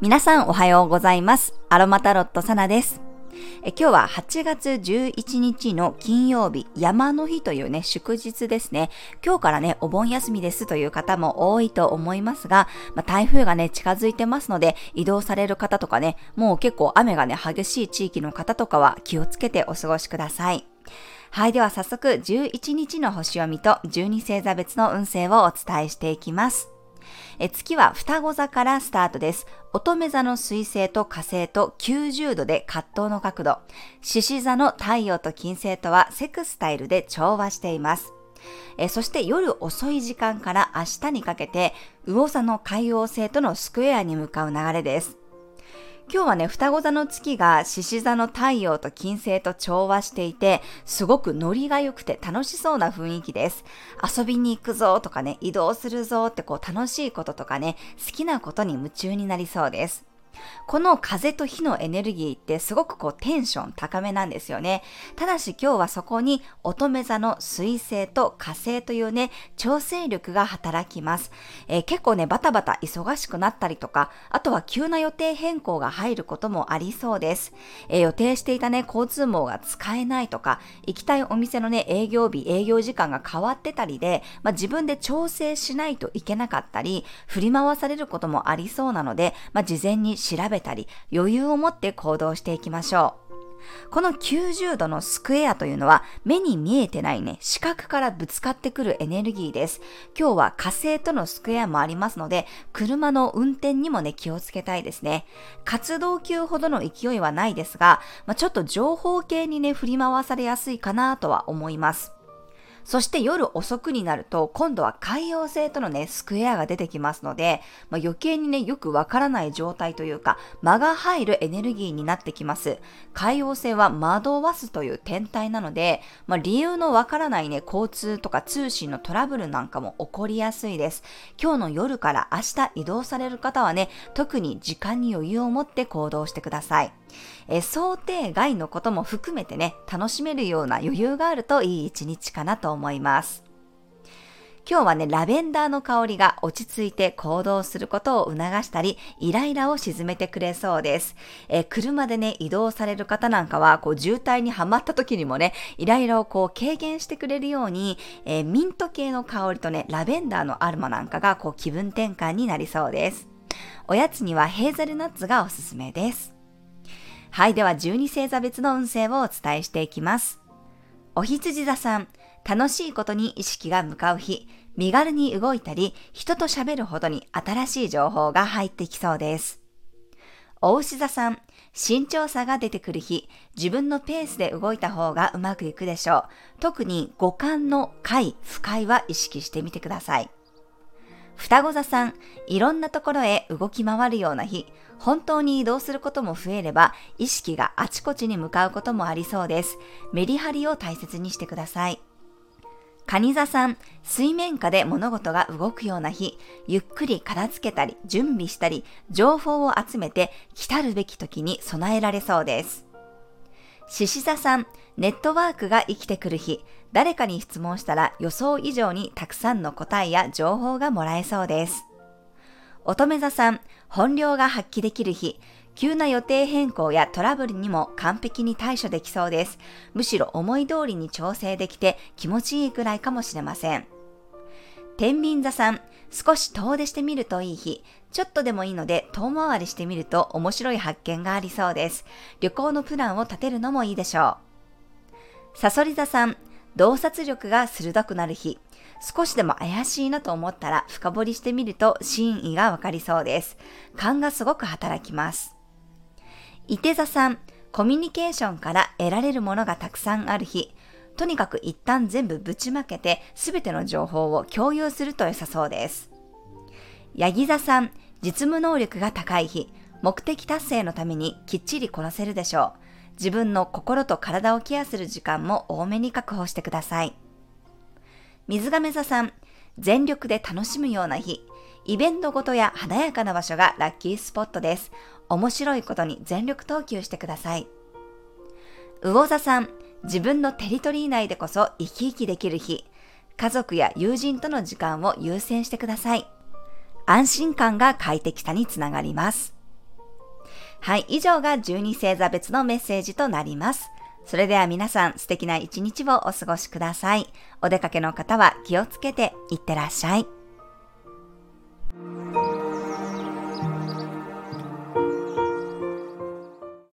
皆さんおはようございます。アロマタロットサナです。え今日は8月11日の金曜日、山の日というね、祝日ですね。今日からね、お盆休みですという方も多いと思いますが、まあ、台風がね、近づいてますので、移動される方とかね、もう結構雨がね、激しい地域の方とかは気をつけてお過ごしください。はい、では早速11日の星読みと12星座別の運勢をお伝えしていきます。え月は双子座からスタートです。乙女座の水星と火星と90度で葛藤の角度。獅子座の太陽と金星とはセクスタイルで調和しています。えそして夜遅い時間から明日にかけて、魚座の海王星とのスクエアに向かう流れです。今日はね、双子座の月が獅子座の太陽と金星と調和していて、すごくノリが良くて楽しそうな雰囲気です。遊びに行くぞとかね、移動するぞってこう楽しいこととかね、好きなことに夢中になりそうです。この風と火のエネルギーってすごくこうテンション高めなんですよね。ただし今日はそこに乙女座の水星と火星というね、調整力が働きます。えー、結構ね、バタバタ忙しくなったりとか、あとは急な予定変更が入ることもありそうです。えー、予定していたね、交通網が使えないとか、行きたいお店のね、営業日、営業時間が変わってたりで、まあ、自分で調整しないといけなかったり、振り回されることもありそうなので、まあ、事前に調べたり、余裕を持って行動していきましょう。この90度のスクエアというのは目に見えてないね、視覚からぶつかってくるエネルギーです。今日は火星とのスクエアもありますので、車の運転にもね、気をつけたいですね。活動級ほどの勢いはないですが、まあ、ちょっと情報系にね、振り回されやすいかなとは思います。そして夜遅くになると、今度は海洋星とのね、スクエアが出てきますので、まあ、余計にね、よくわからない状態というか、間が入るエネルギーになってきます。海洋星は惑わすという天体なので、まあ、理由のわからないね、交通とか通信のトラブルなんかも起こりやすいです。今日の夜から明日移動される方はね、特に時間に余裕を持って行動してください。え想定外のことも含めてね、楽しめるような余裕があるといい一日かなと思います。今日はね、ラベンダーの香りが落ち着いて行動することを促したり、イライラを沈めてくれそうです。え車でね、移動される方なんかは、こう、渋滞にはまった時にもね、イライラをこう、軽減してくれるように、えー、ミント系の香りとね、ラベンダーのアルマなんかが、こう、気分転換になりそうです。おやつにはヘーゼルナッツがおすすめです。はい、では12星座別の運勢をお伝えしていきます。お羊座さん、楽しいことに意識が向かう日、身軽に動いたり、人と喋るほどに新しい情報が入ってきそうです。お牛座さん、慎重さが出てくる日、自分のペースで動いた方がうまくいくでしょう。特に五感の快、不快は意識してみてください。双子座さん、いろんなところへ動き回るような日、本当に移動することも増えれば、意識があちこちに向かうこともありそうです。メリハリを大切にしてください。蟹座さん、水面下で物事が動くような日、ゆっくり片付けたり、準備したり、情報を集めて、来たるべき時に備えられそうです。獅子座さん、ネットワークが生きてくる日、誰かに質問したら予想以上にたくさんの答えや情報がもらえそうです。乙女座さん、本領が発揮できる日、急な予定変更やトラブルにも完璧に対処できそうです。むしろ思い通りに調整できて気持ちいいくらいかもしれません。天秤座さん、少し遠出してみるといい日、ちょっとでもいいので遠回りしてみると面白い発見がありそうです。旅行のプランを立てるのもいいでしょう。サソリ座さん、洞察力が鋭くなる日。少しでも怪しいなと思ったら深掘りしてみると真意がわかりそうです。勘がすごく働きます。伊手座さん、コミュニケーションから得られるものがたくさんある日。とにかく一旦全部ぶちまけて全ての情報を共有すると良さそうです。ヤギ座さん、実務能力が高い日。目的達成のためにきっちりこなせるでしょう。自分の心と体をケアする時間も多めに確保してください。水亀座さん、全力で楽しむような日、イベントごとや華やかな場所がラッキースポットです。面白いことに全力投球してください。魚座さん、自分のテリトリー内でこそ生き生きできる日、家族や友人との時間を優先してください。安心感が快適さにつながります。はい、以上が12星座別のメッセージとなります。それでは皆さん素敵な一日をお過ごしください。お出かけの方は気をつけていってらっしゃい。